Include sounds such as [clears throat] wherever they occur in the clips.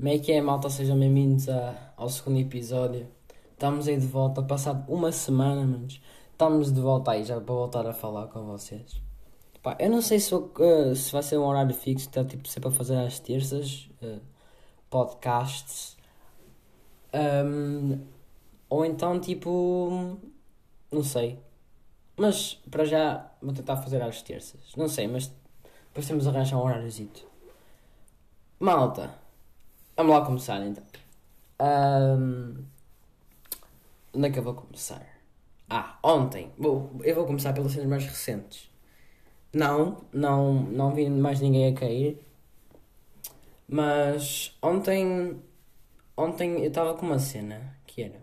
Como é que é, malta? Sejam bem-vindos ao segundo episódio. Estamos aí de volta, passado uma semana, manos. Estamos de volta aí já para voltar a falar com vocês. Pá, eu não sei se, eh, se vai ser um horário fixo, está tipo sempre a fazer às terças, eh, podcasts. Ahm, ou então tipo. Não sei. Mas para já vou tentar fazer às terças. Não sei, mas depois temos de arranjar um horáriozito. Malta, vamos lá começar então. Ahm, onde é que eu vou começar? Ah, ontem. Eu vou começar pelas cenas mais recentes. Não, não, não vi mais ninguém a cair. Mas ontem. Ontem eu estava com uma cena que era.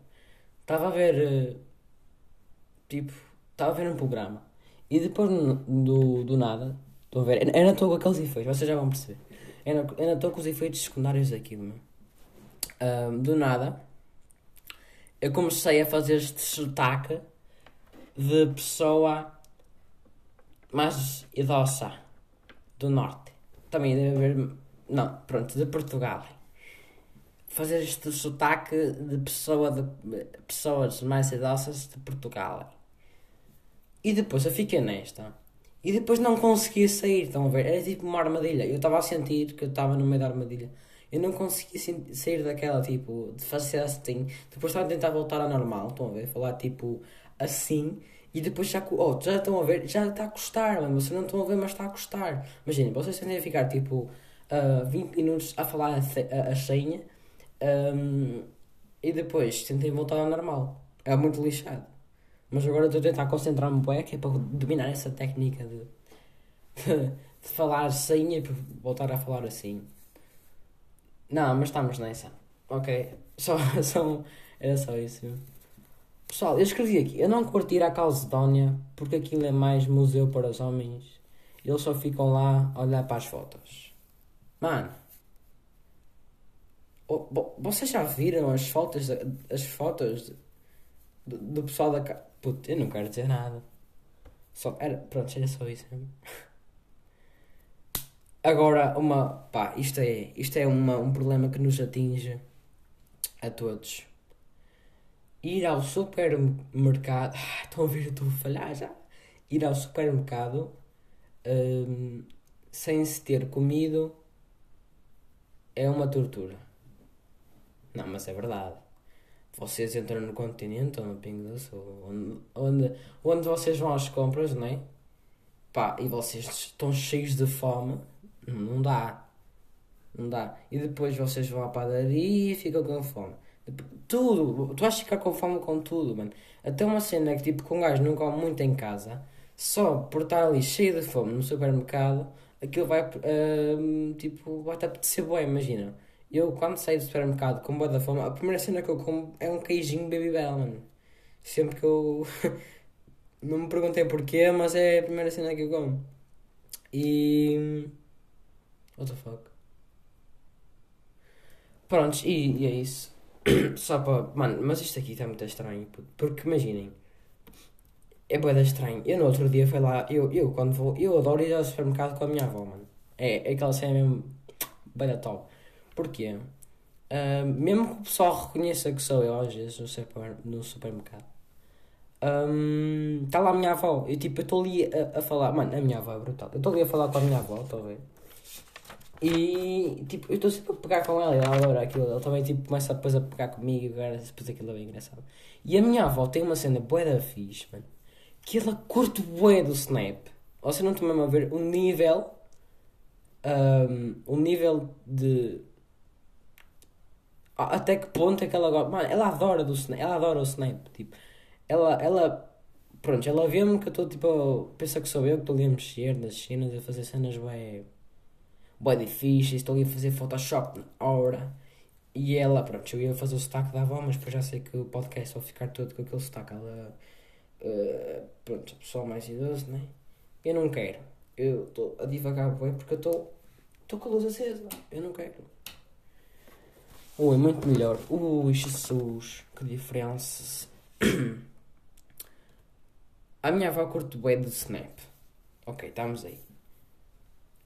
Estava a ver. eh, Tipo, estava a ver um programa. E depois do, do nada. Estão a ver? Eu não estou com aqueles efeitos, vocês já vão perceber. Eu não estou com os efeitos secundários daquilo, meu. Ahm, do nada. Eu comecei a fazer este sotaque de pessoa mais idosa do norte. Também deve haver. Não, pronto, de Portugal. Fazer este sotaque de pessoa de pessoas mais idosas de Portugal. E depois eu fiquei nesta. E depois não conseguia sair, estão a ver? Era tipo uma armadilha. Eu estava a sentir que eu estava no meio da armadilha. Eu não conseguia sair daquela, tipo, de fazer assim. Depois estava a tentar voltar ao normal, estão a ver? Falar tipo assim. E depois já, oh, já estão a ver? Já está a custar, mano. Vocês não estão a ver, mas está a custar. Imaginem, vocês tendem a ficar tipo ah, 20 minutos a falar a, a, a senha. ahm, e depois tentem voltar ao normal. É muito lixado. Mas agora estou a tentar concentrar-me bem, que é para dominar essa técnica de, de, [laughs] de falar senha e voltar a falar assim. Não, mas estamos nessa. Ok. Só, [laughs] só, era só isso. Pessoal, eu escrevi aqui. Eu não curto ir à Calcedónia porque aquilo é mais museu para os homens. Eles só ficam lá a olhar para as fotos. Mano. oh, vo- Vocês já viram as fotos, as fotos do, do pessoal da casa? Puta, eu não quero dizer nada. Só, era, pronto, era só isso. Agora, uma, pá, isto é, isto é uma, um problema que nos atinge a todos. Ir ao supermercado, [laughs] ah, estão a eu estou a falhar já. Ir ao supermercado hum, sem se ter comido é uma tortura. Não, mas é verdade. Vocês entram no continente ou no Doce, ou onde, onde, onde vocês vão às compras, não é? Pá, e vocês estão cheios de fome, não dá. Não dá. E depois vocês vão à padaria e ficam com fome. Tudo. Tu vais ficar com fome com tudo, mano. Até uma cena que tipo, com um gajo não come muito em casa, só por estar ali cheio de fome no supermercado, aquilo vai, hum, tipo, vai-te apetecer bem, imagina. Eu, quando saio do supermercado com boa da fome, a primeira cena que eu como é um queijinho Baby Bell, mano. Sempre que eu... [laughs] não me perguntei porquê, mas é a primeira cena que eu como. E... What the fuck? Prontos, e, e é isso. [coughs] Só para. Mano, mas isto aqui está muito estranho. Porque imaginem. É boeda estranho. Eu no outro dia fui lá. Eu, eu quando vou. Eu adoro ir ao supermercado com a minha avó, mano. É, é aquela cena mesmo. Boeda top. Porquê? Ah, mesmo que o pessoal reconheça que sou eu às vezes no, super, no supermercado. Está lá a minha avó. Eu tipo, estou ali a, a falar. Mano, a minha avó é brutal. Eu estou ali a falar com a minha avó, estou a ver. E tipo, eu estou sempre a pegar com ela e ela adora aquilo. Ela também tipo, começa depois a pegar comigo e agora depois aquilo é bem engraçado. E a minha avó tem uma cena bué da fixe, mano. Que ela curte bué do Snap. Você não está mesmo a ver o nível. ahm, o nível de. Até que ponto é que ela gosta. Mano, ela adora do Snap. Ela adora o Snap. Tipo, ela. ela pronto, ela vê-me que eu estou tipo. Pensa que sou eu que estou ali a mexer nas cenas, a fazer cenas bué bué difíceis, estou ali a fazer Photoshop na hora. E ela, pronto, eu ia fazer o sotaque da avó, mas depois já sei que o podcast vai ficar todo com aquele sotaque. Ela, eh, pronto, pessoal mais idoso, né? Eu não quero. Eu estou a divagar bem porque eu estou estou com a luz acesa. Eu não quero. Ui, muito melhor. Ui, Jesus, que diferença. [coughs] A minha avó curte bué do Snap. Ok, estamos aí.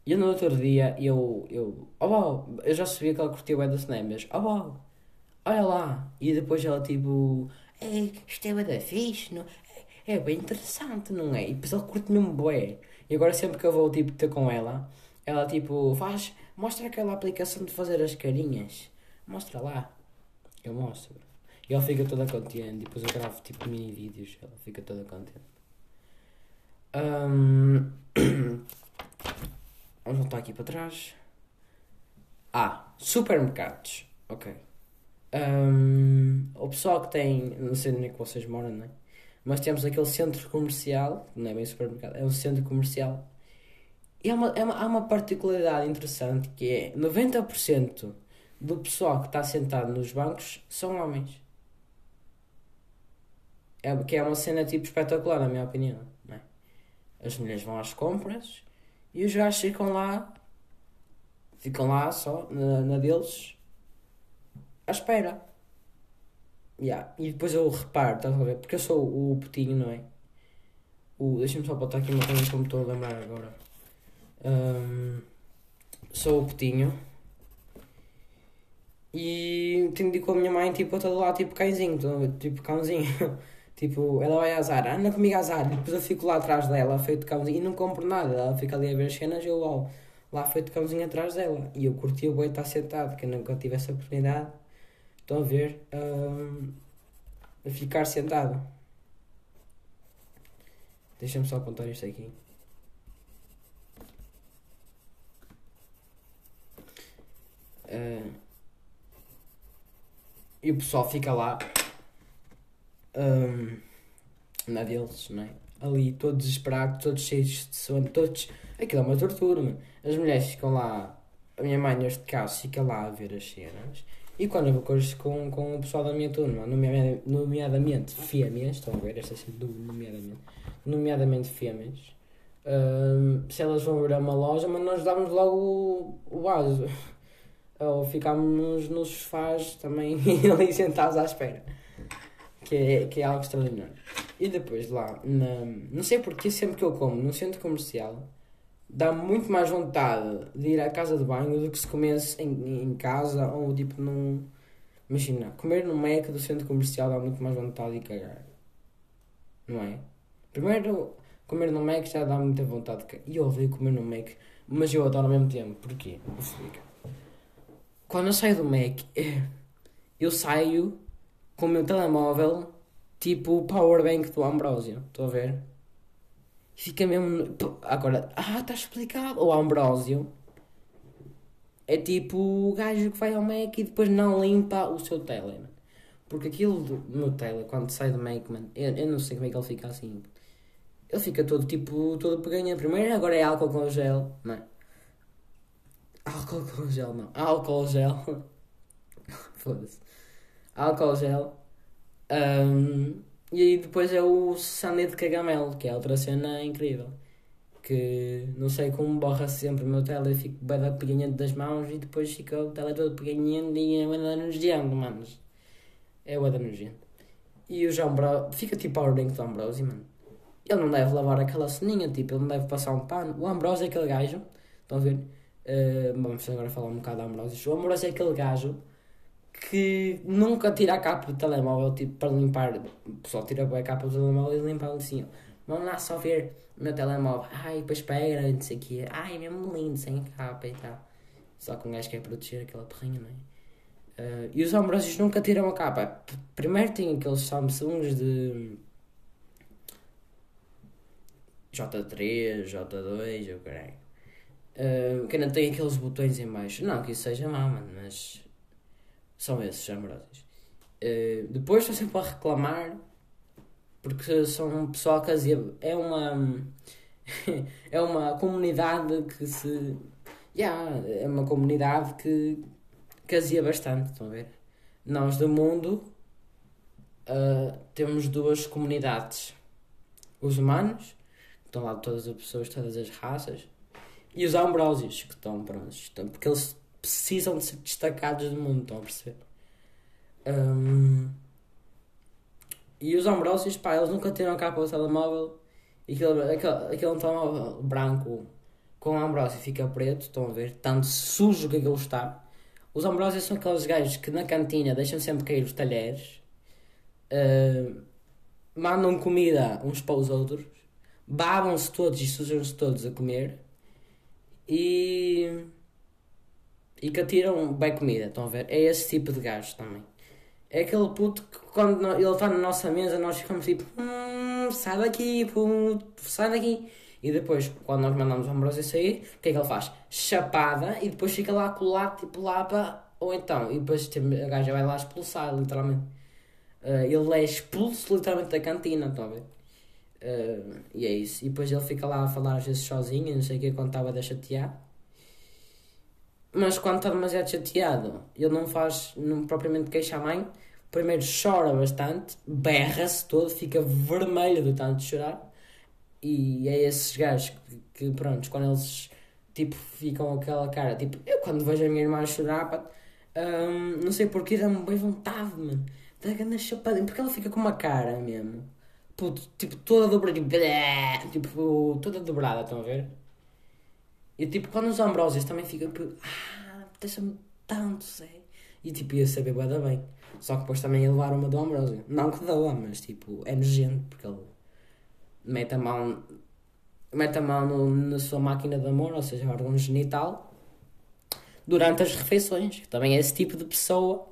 E no outro dia, eu, eu, oh, wow, eu já sabia que ela curtia o da cinemas, oh, wow, olha lá. E depois ela tipo, é, isto é da fixe, não? É, é bem interessante, não é? E depois ela curte mesmo bué. E agora sempre que eu vou tipo ter com ela, ela tipo, faz, mostra aquela aplicação de fazer as carinhas. Mostra lá. Eu mostro. E ela fica toda contente. Depois eu gravo tipo mini vídeos. Ela fica toda contente. Um... [coughs] Vamos voltar aqui para trás. Ah, supermercados. Ok. Um... O pessoal que tem. Não sei onde é que vocês moram, não é? Mas temos aquele centro comercial. Não é bem supermercado, é um centro comercial. E há uma, é uma, há uma particularidade interessante que é 90% do pessoal que está sentado nos bancos são homens. É, que é uma cena tipo espetacular, na minha opinião. Não é? As mulheres vão às compras e os gajos ficam lá, ficam lá só, na, na deles, à espera. Yeah. E depois eu reparo, estás a ver? Porque eu sou o putinho, não é? Deixa-me só botar aqui uma coisa que eu me estou a lembrar agora. Um, sou o putinho. E de ir com a minha mãe, tipo, a todo lado, tipo cãezinho, tipo cãozinho. [laughs] tipo, ela vai azar, anda comigo azar. E depois eu fico lá atrás dela, feito cãozinho, e não compro nada. Ela fica ali a ver as cenas eu lá, lá feito cãozinho atrás dela. E eu curti o boi estar sentado, que eu nunca tive essa oportunidade. Estão a ver? Um, a ficar sentado. Deixa-me só apontar isto aqui. Uh, e o pessoal fica lá um, na deles, não é? Ali todos desesperados, todos cheios de sono, todos. Aquilo é uma tortura, mano. As mulheres ficam lá, a minha mãe neste caso fica lá a ver as cenas. E quando eu vou com, com o pessoal da minha turma, nomeadamente, fêmeas, estão a ver esta assim, do nomeadamente, nomeadamente fêmeas, um, se elas vão ver uma loja, mas nós damos logo o, o ou ficámos nos sofás também [laughs] ali sentados à espera. Que é, que é algo extraordinário. E depois lá, na, não sei porque sempre que eu como no centro comercial, dá muito mais vontade de ir à casa de banho do que se comesse em, em casa ou tipo num. Imagina, comer no Mac do centro comercial dá muito mais vontade de cagar. Não é? Primeiro, comer no Mac já dá muita vontade de cagar. E eu odeio comer no Mac, mas eu adoro ao mesmo tempo. Porquê? Explica quando eu saio do Mac, eu saio com o meu telemóvel, tipo o powerbank do Ambrosio. Estou a ver? Fica mesmo. Agora, ah, está explicado. O Ambrosio é tipo o gajo que vai ao Mac e depois não limpa o seu tele. Porque aquilo do meu tele, quando sai do Mac, mano, eu, eu não sei como é que ele fica assim. Ele fica todo tipo, todo peganha. Primeiro agora é álcool com gel, não é? Álcool com gel, não. Álcool gel. [laughs] Foda-se. Álcool gel. Um, e aí depois é o sundae de cagamelo, que é outra cena incrível. Que não sei como borra sempre o meu tele, fico bem da peganhento das mãos e depois fica o tele todo peganhento e é bem nojento, manos. É o nojento. E o João Bro fica tipo ao ring do Ambrosio, mano. Ele não deve lavar aquela ceninha, tipo, ele não deve passar um pano. O Ambrosio é aquele gajo, estão a ver? Uh, vamos agora falar um bocado da Ambrosio. O Ambrosio é aquele gajo que nunca tira a capa do telemóvel tipo, para limpar. O pessoal tira a capa do telemóvel e limpa assim. Vamos lá só ver o meu telemóvel. Ai, depois pega, não sei o quê. Ai, é mesmo lindo, sem capa e tal. Só que um gajo quer proteger aquela perrinha, não é? Uh, e os Ambrosios nunca tiram a capa. Primeiro tem aqueles Samsungs de J3, J2, ou caralho. Uh, que não tem aqueles botões em baixo. Não que isso seja mau, mano, mas são esses amorosos. Uh, depois estou sempre a reclamar porque são um pessoal que é uma [laughs] é uma comunidade que se yeah, é uma comunidade que casia bastante, estão a ver? Nós do mundo uh, temos duas comunidades. Os humanos, que estão lá todas as pessoas, todas as raças, e os Ambrósios, que estão, pronto, estão, porque eles precisam de ser destacados do mundo, estão a perceber? Um, e os Ambrósios, pá, eles nunca tiram capa ao telemóvel e aquele, aquele, aquele é telemóvel branco com a Ambrósio fica preto, estão a ver? Tanto sujo que aquilo está. Os Ambrósios são aqueles gajos que na cantina deixam sempre cair os talheres, uh, mandam comida uns para os outros, babam-se todos e sujam-se todos a comer e. e que atiram bem comida, estão a ver? É esse tipo de gajo também. É aquele puto que quando ele está na nossa mesa nós ficamos tipo, hum, sai daqui, puto, sai daqui. E depois, quando nós mandamos o Ambrosio sair, o que é que ele faz? Chapada e depois fica lá colado, tipo lá para. Ou então, e depois a gaja vai lá expulsar, literalmente. Uh, ele é expulso literalmente da cantina, estão a ver? Uh, e é isso. E depois ele fica lá a falar às vezes sozinho, não sei o que, quando estava a chatear. Mas quando está demasiado chateado, ele não faz não, propriamente queixa a mãe. Primeiro chora bastante, berra-se todo, fica vermelho do tanto de chorar. E é esses gajos que, que pronto, quando eles tipo ficam aquela cara, tipo, eu quando vejo a minha irmã chorar, pá, um, não sei porquê, dá-me bem vontade, mano. Porque ela fica com uma cara mesmo. Puto, tipo, toda dobrada, tipo, tipo, toda dobrada, estão a ver? E tipo, quando os Ambrósios também ficam, tipo, ah, deixa-me tanto, sei. E tipo, ia saber bada bem. Só que depois também ia levar uma do Ambrósio. Não que doa, mas tipo, é nojento, porque ele mete a mão, mete a mão no, na sua máquina de amor, ou seja, órgão genital, durante as refeições. Também é esse tipo de pessoa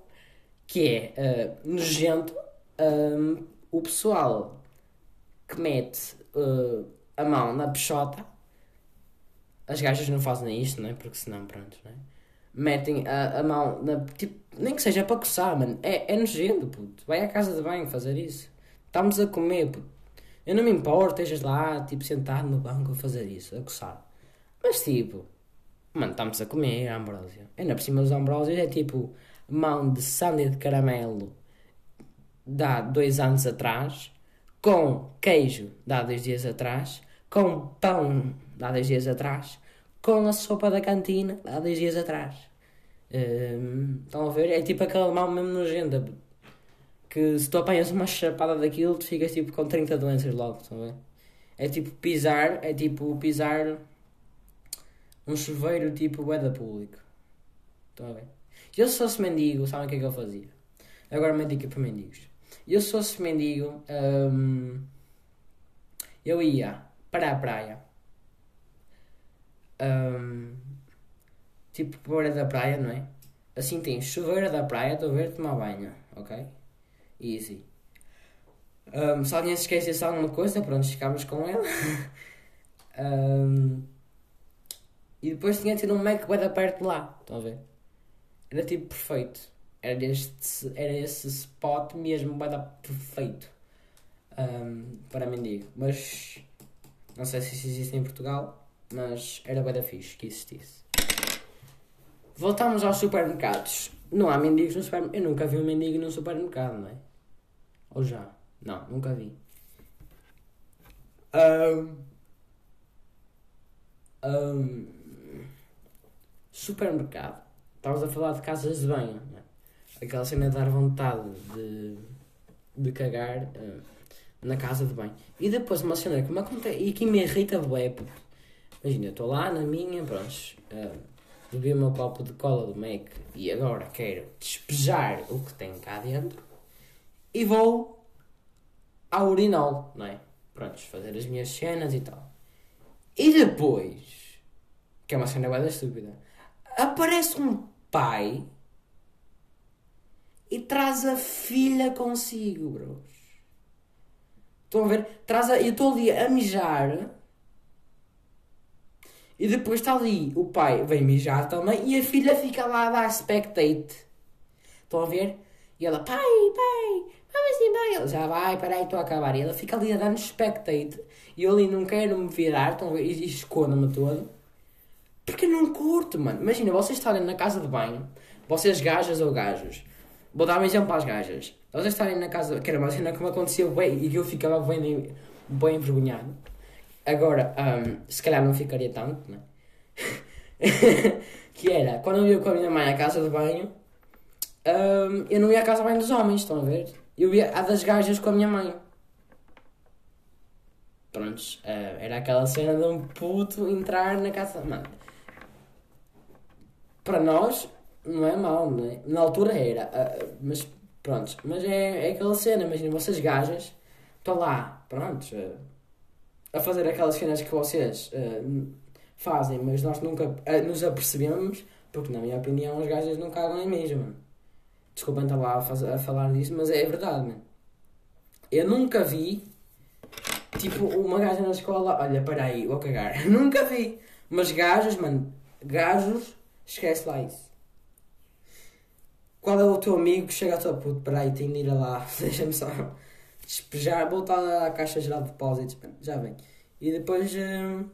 que é uh, nojento. Um, o pessoal que mete uh, a mão na peixota, as gajas não fazem isto, não é? Porque senão, pronto, não é? Metem a, a mão na. Tipo, nem que seja para coçar, mano. É, é nojento, puto. Vai à casa de banho fazer isso. Estamos a comer, puto. Eu não me importo, estejas lá, tipo, sentado no banco a fazer isso, a coçar. Mas tipo, mano, estamos a comer a ambrósia. Ainda por cima dos ambrósios é tipo mão de sandy de caramelo dá dois anos atrás, com queijo dá dois dias atrás, com pão dá dois dias atrás, com a sopa da cantina dá dois dias atrás. Hum, estão a ver? É tipo aquela mão mesmo nojenta que se tu apanhas uma chapada daquilo, tu ficas tipo com 30 doenças logo, estão a ver? É tipo pisar, é tipo pisar um chuveiro tipo é da público. Estão a ver? Se fosse mendigo, sabem o que é que eu fazia? Agora uma dica para mendigos. Eu se fosse mendigo, hum, eu ia para a praia. Hum, tipo, para da praia, não é? Assim tem chuveiro da praia, estou a ver tomar banho, ok? Easy. Um, se alguém se esquecesse alguma coisa, pronto, ficámos com ela. [laughs] um, e depois tinha tido um Mac bem da perto de lá, estão a ver? Era tipo perfeito. Era, este, era esse spot mesmo bem da perfeito um, para mendigo. Mas não sei se isso existe em Portugal, mas era bem da fixe que existisse. Voltamos aos supermercados. Não há mendigos no supermercado. Eu nunca vi um mendigo num supermercado, não é? Ou já? Não, nunca vi. Um, um, supermercado. Estavas a falar de casas de banho. Né? Aquela cena de dar vontade de, de cagar uh, na casa de banho. E depois uma cena que me acontece e que me irrita bué. Imagina, eu estou lá na minha, pronto, uh, bebi o meu copo de cola do Mac e agora quero despejar o que tem cá dentro e vou ao urinol, não é? Prontos, fazer as minhas cenas e tal. E depois, que é uma cena bem estúpida, aparece um pai e traz a filha consigo, bros. Estão a ver? Traz a, eu estou ali a mijar e depois está ali o pai vem mijar também e a filha fica lá a dar spectate. Estão a ver? E ela, pai, pai, vamos embora. Ele já vai, peraí, estou a acabar. E ela fica ali a dar-me spectate. E eu ali não quero me virar, estão a ver? E escondo-me todo. Porque não curto, mano. Imagina, vocês estarem na casa de banho, vocês gajas ou gajos. Vou dar um exemplo às gajas. Vocês estarem na casa, que era uma cena que me aconteceu bem e que eu ficava bem, bem envergonhado. Agora, um, se calhar não ficaria tanto, né? [laughs] que era, quando eu ia com a minha mãe à casa de banho, um, eu não ia à casa bem dos homens, estão a ver? Eu ia à das gajas com a minha mãe. prontos, eh, era aquela cena de um puto entrar na casa. Mano, para nós não é mau, não é? Na altura era, eh, mas pronto, mas é, é aquela cena, imagina, vocês gajas estão lá, prontos, eh, a fazer aquelas cenas que vocês eh, fazem, mas nós nunca nos apercebemos, porque na minha opinião as gajas não cagam em mesmo. Desculpem estar lá a, faz- a falar disso, mas é verdade, mano. Eu nunca vi, tipo, uma gaja na escola, olha, para aí, vou cagar. [laughs] nunca vi. Mas gajos, mano, gajos, esquece lá isso. Qual é o teu amigo que chega a tua puto, para aí, tenho de ir lá, [laughs] deixa-me só despejar, voltar à caixa geral de depósitos, já vem. E depois, hum,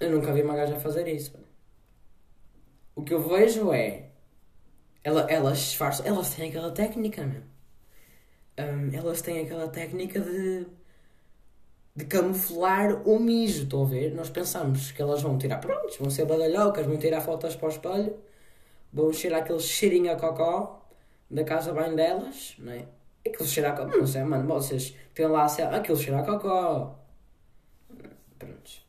eu nunca vi uma gaja fazer isso. O que eu vejo é, ela, elas disfarçam, elas têm aquela técnica, meu. Hum, elas têm aquela técnica de, de camuflar o mijo, estão a ver? Nós pensamos que elas vão tirar, pronto, vão ser badalhocas, vão tirar fotos para o espelho, vão cheirar aquele cheirinho a cocó da casa bem delas, não é? Aquilo cheira a cocó, não sei, mano, vocês têm lá, sei lá, aquilo cheira a cocó. Prontos.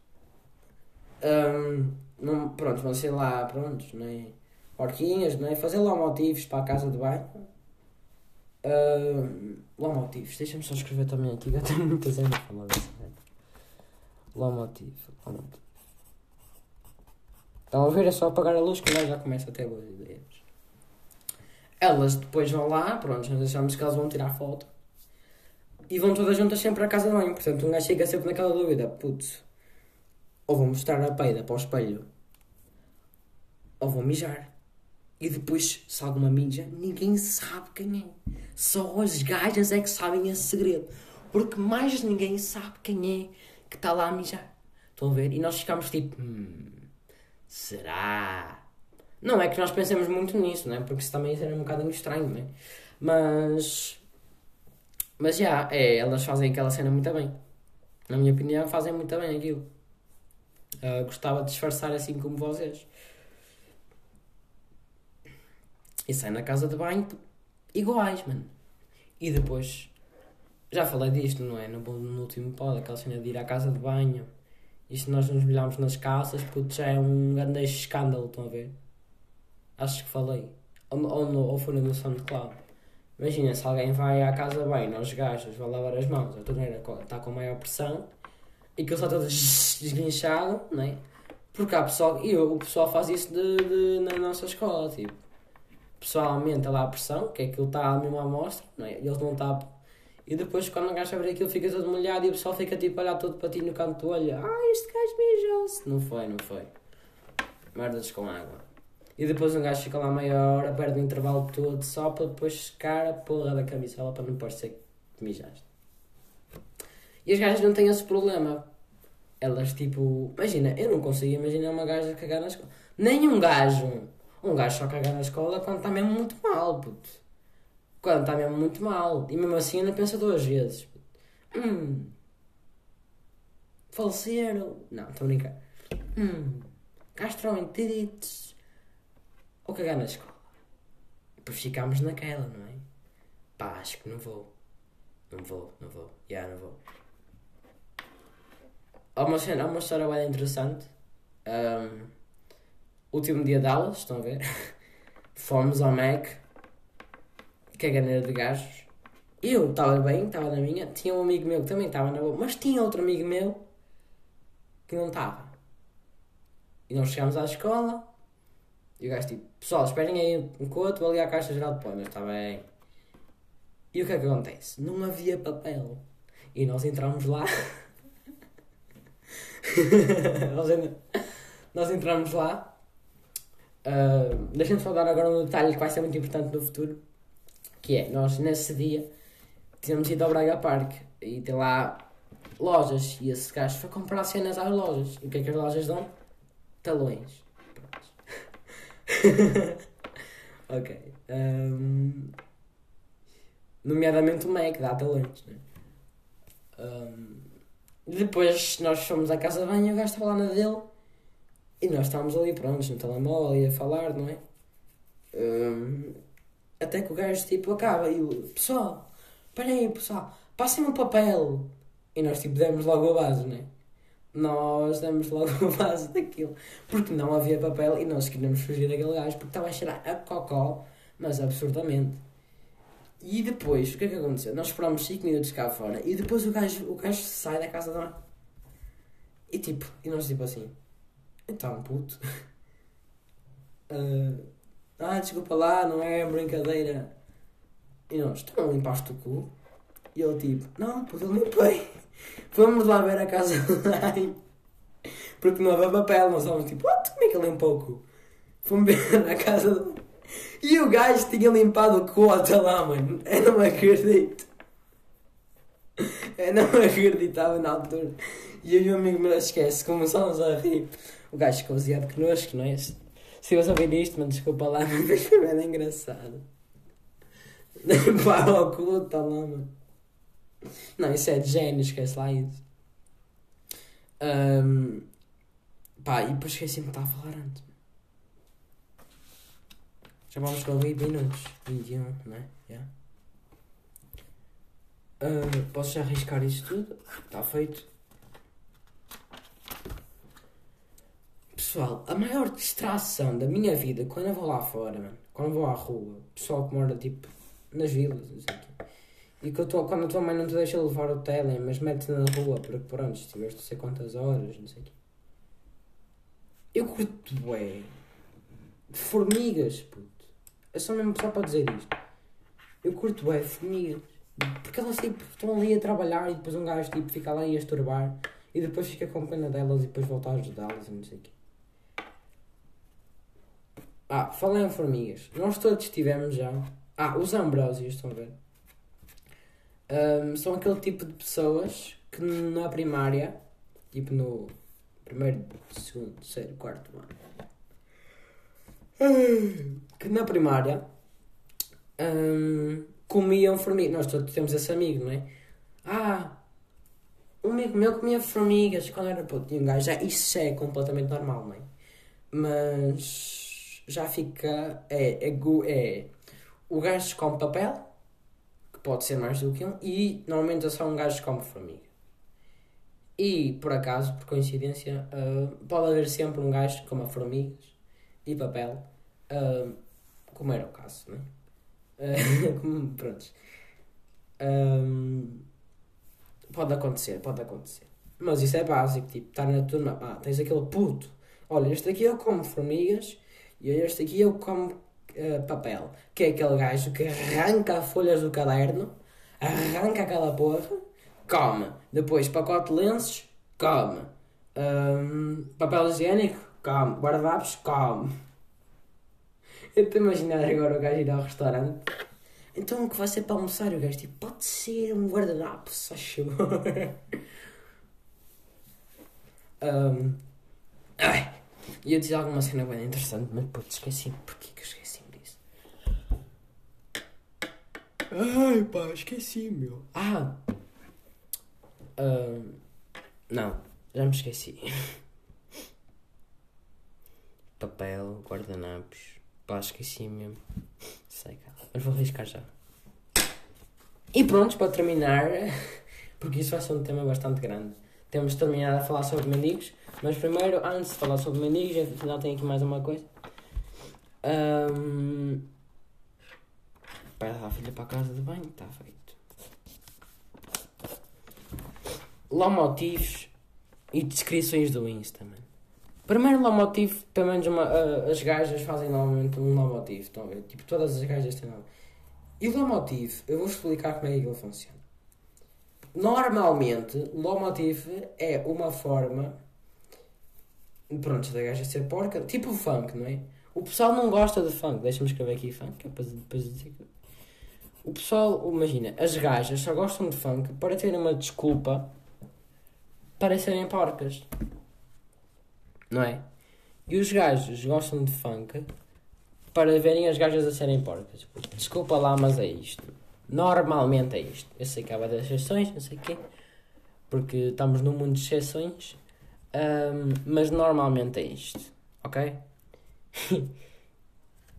Hum, não, pronto, vão ser lá, prontos, não é? Horquinhas, não é? Fazer lá motivos para a casa de banho. Hum, lá motivos, deixa-me só escrever também aqui, eu tenho muitas anos a falar dessa merda. Lá motivo, lá motivo. Estão a ver? É só apagar a luz que lá já começa a ter boas ideias. Elas depois vão lá, pronto, nós achamos que elas vão tirar foto. E vão todas juntas sempre à casa de banho. Portanto, um gajo chega sempre naquela dúvida: putz, ou vou mostrar a peida para o espelho, ou vou mijar. E depois, se alguma mija, ninguém sabe quem é. Só as gajas é que sabem esse segredo. Porque mais ninguém sabe quem é que está lá a mijar. Estão a ver? E nós ficamos tipo: hum, será? Não é que nós pensemos muito nisso, né? Porque isso também seria um bocadinho estranho, né? Mas. Mas já, é, elas fazem aquela cena muito bem. Na minha opinião, fazem muito bem aquilo. Ah, gostava de disfarçar assim como vocês. E saem na casa de banho iguais, mano. E depois. Já falei disto, não é? No, no último pod, aquela cena de ir à casa de banho. E se nós nos molharmos nas calças, puto, já é um grande escândalo, estão a ver? Acho que falei. Ou, ou, no, ou foi no SoundCloud. Imagina, se alguém vai à casa bem, nós gajos, vai lavar as mãos, a torneira está com maior pressão e que ele está todo [laughs] desguinchado, não é? Porque há pessoal, e o pessoal faz isso de, de- na nossa escola, tipo, o pessoal aumenta lá a pressão, que é que ele está à mostra, não é? E eles não tapam. E depois, quando o gajo abre aquilo, fica todo molhado e o pessoal fica tipo a olhar todo para ti no canto do olho: Ah, este gajo mijou-se. Não foi, não foi. Merdas com água. E depois um gajo fica lá meia hora, perde o intervalo todo só para depois secar a porra da camisola para não parecer que mijaste. E as gajas não têm esse problema. Elas tipo. Imagina, eu não consigo imaginar uma gaja cagar na escola. Nem um gajo. Um gajo só cagar na escola quando está mesmo muito mal, puto. Quando está mesmo muito mal. E mesmo assim ainda pensa duas vezes. Hum. Faleceram. Não, estou a brincar. Hum. Gastroenterites. Ou cagar na escola. Depois ficámos naquela, não é? Pá, acho que não vou. Não vou, não vou. Já, não vou. Há uma, cena, há uma história bem interessante. Ahm, último dia de aulas, estão a ver? [laughs] Fomos ao Mac. Caganeira de gajos. Eu estava bem, estava na minha. Tinha um amigo meu que também estava na boa. Mas tinha outro amigo meu que não estava. E nós chegámos à escola. E o gajo tipo, pessoal, esperem aí um coto, vou ali à caixa geral de põe, está bem. E o que é que acontece? Não havia papel. E nós entramos lá. [laughs] nós, en- nós entramos lá. Ah, Deixem-me só dar agora um detalhe que vai ser muito importante no futuro. Que é, nós nesse dia tínhamos ido ao Braga Park e tem lá lojas. E esse gajo foi comprar cenas às lojas. E o que é que as lojas dão? Talões. [laughs] Ok. Ahm, nomeadamente o Mac dá talões. Né? Ahm, depois nós fomos à casa de banho o gajo estava lá na dele. E nós estávamos ali prontos no telemóvel e a falar, não é? Ahm, até que o gajo tipo acaba e o pessoal, aí pessoal, passem-me um papel. E nós tipo demos logo a base, né? Nós demos logo a base daquilo. Porque não havia papel e nós queríamos fugir daquele gajo porque estava a cheirar a cocó, mas absurdamente. E depois, o que é que aconteceu? Nós esperámos 5 minutos cá fora e depois o gajo, o gajo sai da casa banho. E tipo, e nós tipo assim, então puto. Uh, [laughs] ah, desculpa lá, não é brincadeira. E nós, tu não limpaste o cu? E ele tipo, não, puto, eu limpei. [laughs] Fomos lá ver a casa [laughs] de banho. Porque não havia papel, nós estávamos tipo, what? Como é que ele limpou o cu? Fomos [laughs] ver a casa de banho. E o gajo tinha limpado o cu até lá, mano. Eu não acredito. Eu não acreditava na altura. E eu e o amigo meu esquece, começámos a rir. O gajo ficou ziado connosco, não é? Se eu ouvir isto, mas desculpa lá, [laughs] mas foi bem engraçado. [laughs] Pá, o tá lá, mano. Não, isso é de gênio, esquece lá isso. Um, pá, e depois esqueci-me que estava a falar antes. Já vamos com 20 minutos. 21, não é? Yeah. Uh, posso já arriscar isto tudo? Está feito. Pessoal, a maior distração da minha vida quando eu vou lá fora, mano, quando eu vou à rua, pessoal que mora tipo nas vilas, não sei o e que eu tô, quando a tua mãe não te deixa levar o tele, mas mete-te na rua porque pronto, estiveste não sei quantas horas, não sei o quê. Eu curto, ué, de formigas, puto. É só mesmo só para dizer isto. Eu curto, ué, formigas. Porque elas tipo, estão ali a trabalhar e depois um gajo tipo, fica lá e a estorbar e depois fica com pena delas e depois volta a ajudá-las e não sei o quê. Ah, falei em formigas. Nós todos tivemos já. Ah, os ambrósios, estão a ver? Um, são aquele tipo de pessoas que na primária, tipo no primeiro, segundo, terceiro, quarto ano, que na primária um, comiam formigas. Nós todos temos esse amigo, não é? Ah, um amigo meu comia formigas quando era puto. E um gajo, já, isso é completamente normal, não é? Mas já fica. É, é, é o gajo come papel, que pode ser mais do que um, e normalmente é só um gajo come formiga. E por acaso, por coincidência, uh, pode haver sempre um gajo que coma formigas e papel, uh, como era o caso, não é? [laughs] Uh, prontos. Pode acontecer, pode acontecer. Mas isso é básico, tipo, estar na turma, ah, tens aquele puto. Olha, este aqui eu como formigas e este aqui eu como uh, papel, que é aquele gajo que arranca folhas do caderno, arranca aquela porra, come. Depois pacote de lenços, come. Um, papel higiênico, come. Guarda-vapos, come. [laughs] Eu estou a imaginar agora o gajo ir ao restaurante. Então o que vai ser para almoçar? O gajo tipo, pode ser um guardanapo, favor. um, [laughs] ai, e eu disse alguma cena bem interessante, mas putz, esqueci-me. Porquê que eu esqueci-me disso? Ai pá, esqueci, meu. Ah! Uh, não, já me esqueci. [laughs] Papel, guardanapos. Pá, esqueci mesmo. Sei, cara. Mas vou arriscar já. E pronto, para terminar, [laughs] porque isso vai ser um tema bastante grande. Temos terminado a falar sobre mendigos. Mas primeiro, antes de falar sobre mendigos, afinal tenho aqui mais uma coisa. Um... Levar a filha para a casa de banho, está feito. Lomotivos e descrições do Insta, mano. Primeiro lomotivo, pelo menos uma, uh, as gajas fazem normalmente um lomotivo, estão a ver? Tipo, todas as gajas têm nome. E o lomotivo, eu vou explicar como é que ele funciona. Normalmente, lomotivo é uma forma Pronto, da gaja ser porca. Tipo funk, não é? O pessoal não gosta de funk. Deixa-me escrever aqui funk, para depois dizer que... O pessoal, imagina, as gajas só gostam de funk para terem uma desculpa para serem porcas. Não é? E os gajos gostam de funk para verem as gajas a serem porcas. Desculpa lá, mas é isto. Normalmente é isto. Eu sei que há várias exceções, não sei o quê. Porque estamos num mundo de exceções um, mas normalmente é isto, ok? [laughs]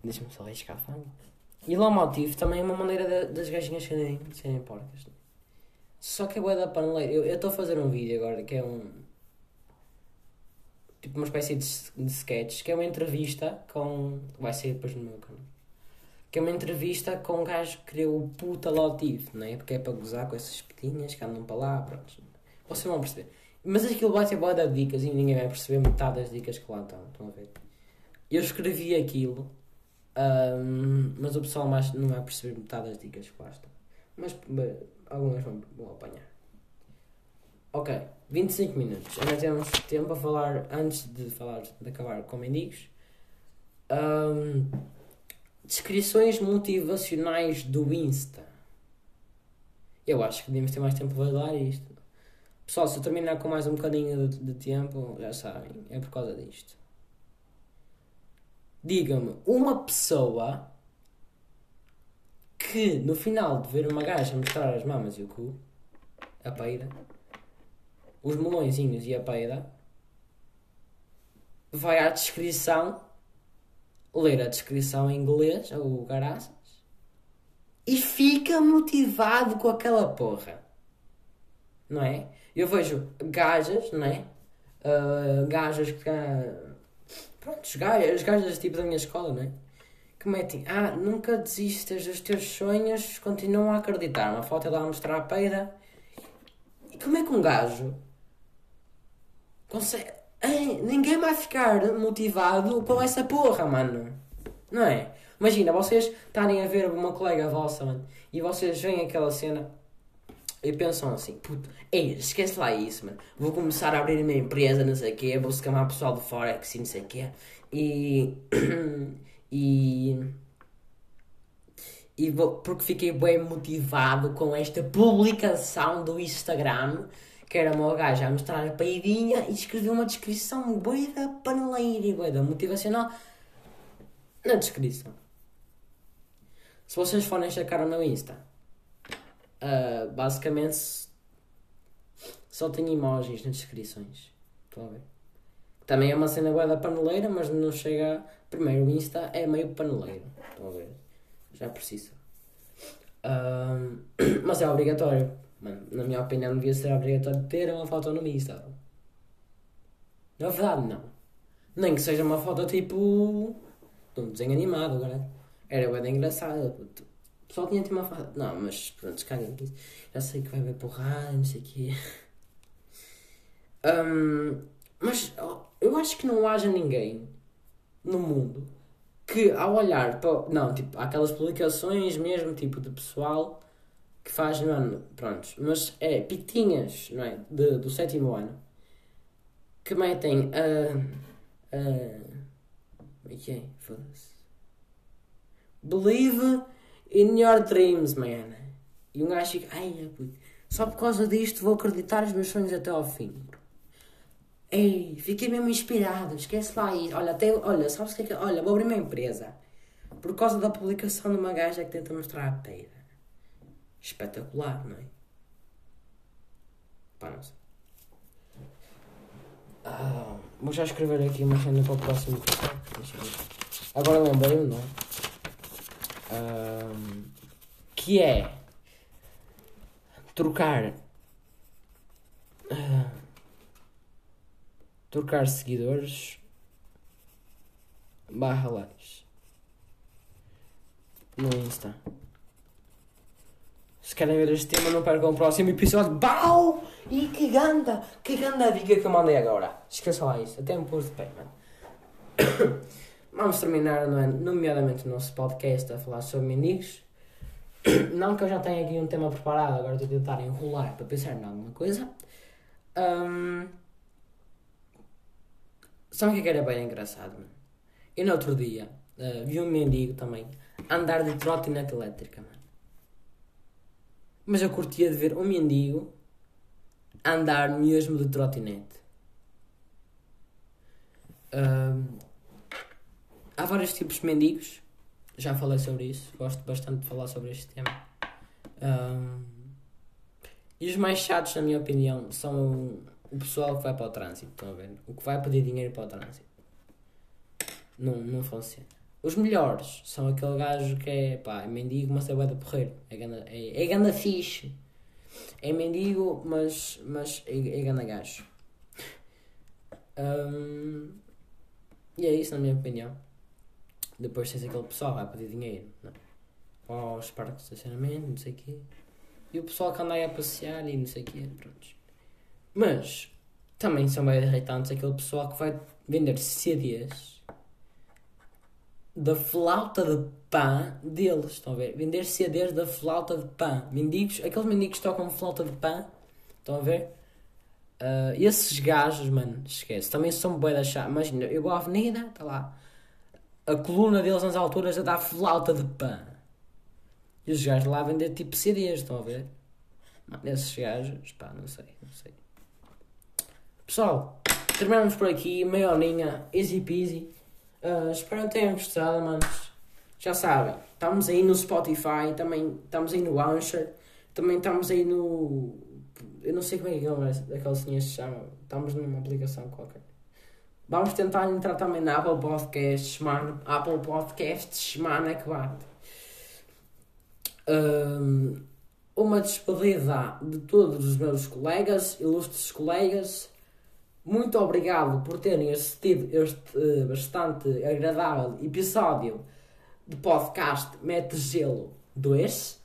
Deixa-me só arriscar a fama. E lomotivo também é uma maneira de, das gajinhas serem, serem porcas. Só que é bué da paneleira. Eu estou a fazer um vídeo agora que é um. Tipo uma espécie de, de sketch, que é uma entrevista com. Vai ser depois no meu canal. Que é uma entrevista com um gajo que criou o puta lotivo, não é? Porque é para gozar com essas petinhas que andam para lá, pronto. Vocês vão perceber. Mas aquilo vai ser boa de dicas e ninguém vai perceber metade das dicas que lá estão. Estão a ver? Eu escrevi aquilo, um, mas o pessoal mais não vai perceber metade das dicas que lá estão. Mas bem, algumas vão, vão apanhar. Ok, 25 minutos. Ainda temos tempo a falar, antes de falar de acabar com mendigos. Um, descrições motivacionais do Insta. Eu acho que devíamos ter mais tempo para dar isto. Pessoal, se eu terminar com mais um bocadinho de, de tempo, já sabem, é por causa disto. Diga-me, uma pessoa que no final de ver uma gaja mostrar as mamas e o cu, a peida, os melõezinhos e a peida, vai à descrição, ler a descrição em inglês, ou garaças, e fica motivado com aquela porra. Não é? Eu vejo gajas, não é? Uh, gajas que. Uh, pronto, as gajas tipo da minha escola, não é? Que metem, ah, nunca desistas dos teus sonhos, continuam a acreditar. Uma foto dela a mostrar a peida. E como é que um gajo consegue. Ninguém vai ficar motivado com essa porra, mano. Não é? Imagina, vocês estarem a ver uma colega vossa, mano, e vocês veem aquela cena e pensam assim, puto, ei, esquece lá isso, mano. Vou começar a abrir uma empresa, não sei o quê, vou escamar pessoal de Forex e não sei o quê. E. [clears throat] e. E vou, porque fiquei bem motivado com esta publicação do Instagram, que era uma gaja a mostrar a peidinha e escreveu uma descrição bem da paneleira e bem da motivacional na descrição. Se vocês forem checar o meu Insta, Uh, basicamente só tem emojis nas descrições. Estão a ver? Também é uma cena guarda paneleira, mas não chega. Primeiro, o Insta é meio paneleiro. Estão a ver? Já precisa. Uh, [clears throat] mas é obrigatório. Na minha opinião, devia ser obrigatório ter uma foto no Insta. Na verdade, não. Nem que seja uma foto tipo. de um desenho animado, agora. Era bem engraçado. O pessoal tinha uma fase. Não, mas pronto, caguem. Já sei que vai haver porrada, não sei o quê. Um, mas eu acho que não haja ninguém no mundo que ao olhar para. Não, tipo, há aquelas publicações mesmo, tipo, de pessoal que faz, mano, prontos, mas é pitinhas, não é? De, do sétimo ano que metem a. Como é que é? Foda-se. Believe In your dreams, man. E um gajo fica, ai, é, puto, só por causa disto vou acreditar os meus sonhos até ao fim. Ei, fiquei mesmo inspirado, esquece lá isso. Olha, até, olha, sabes o que é que. Olha, vou abrir uma empresa. Por causa da publicação de uma gaja que tenta mostrar a peira. Espetacular, não é? Pá, não sei. Ah, vou já escrever aqui uma cena para o próximo Agora lembrei-me, não é? um, que é trocar uh, trocar seguidores barra likes no Insta. Se querem ver este tema, não percam o próximo episódio. Bau! E que ganda! Que ganda dica que eu mandei agora. Esqueça lá isso. Até me pôs de pé, mano. [coughs] Vamos terminar, não é? nomeadamente o nosso podcast, a falar sobre mendigos. [coughs] Não que eu já tenha aqui um tema preparado, agora estou a tentar enrolar para pensar em alguma coisa. Um... Sabe o que é era bem engraçado? Mano? Eu no outro dia uh, vi um mendigo também andar de trotinete elétrica, mano. Mas eu curtia de ver um mendigo andar mesmo de trotinete. Um, há vários tipos de mendigos. Já falei sobre isso. Gosto bastante de falar sobre este tema. Um, e os mais chatos, na minha opinião, são o pessoal que vai para o trânsito. Estão a ver? O que vai pedir dinheiro para o trânsito. Não, não funciona. Os melhores são aquele gajo que é, pá, é mendigo, mas é bué de porreiro. É ganda, é, é ganda fixe. É mendigo, mas, mas é, é ganda gajo. Hum, e é isso, na minha opinião. Depois tens aquele pessoal vai pedir dinheiro não? aos parques de estacionamento, não sei o quê. E o pessoal que anda aí a passear e não sei o quê. Mas também são bem irritantes aquele pessoal que vai vender CDs da flauta de pã deles. Estão a ver? Vender CDs da flauta de pã. Mendigos, aqueles mendigos que tocam flauta de pã. Estão a ver? Uh, esses gajos, mano, esquece. Também são bem da chá. Imagina, eu vou à avenida, está lá. A coluna deles nas alturas já dá flauta de pã. E os gajos lá vender tipo CDs, estão a ver? Mano, esses gajos, pá, não sei, não sei. Pessoal, terminamos por aqui. Meia horinha, easy peasy. Uh, espero que tenham gostado, manos. Já sabem, estamos aí no Spotify, também estamos aí no Anchor, também estamos aí no. Eu não sei como é que aquela senha se chama. Estamos numa aplicação qualquer. Vamos tentar entrar também na Apple Podcasts, mano. Apple Podcasts, mano, é que bate. Um, uma despedida de todos os meus colegas, ilustres colegas. Muito obrigado por terem assistido este uh, bastante agradável episódio de podcast Mete Gelo 2.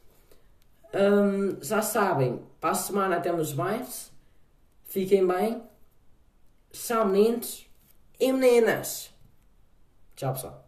Um, já sabem, para a semana temos mais. Fiquem bem. São meninos e meninas. Tchau, pessoal.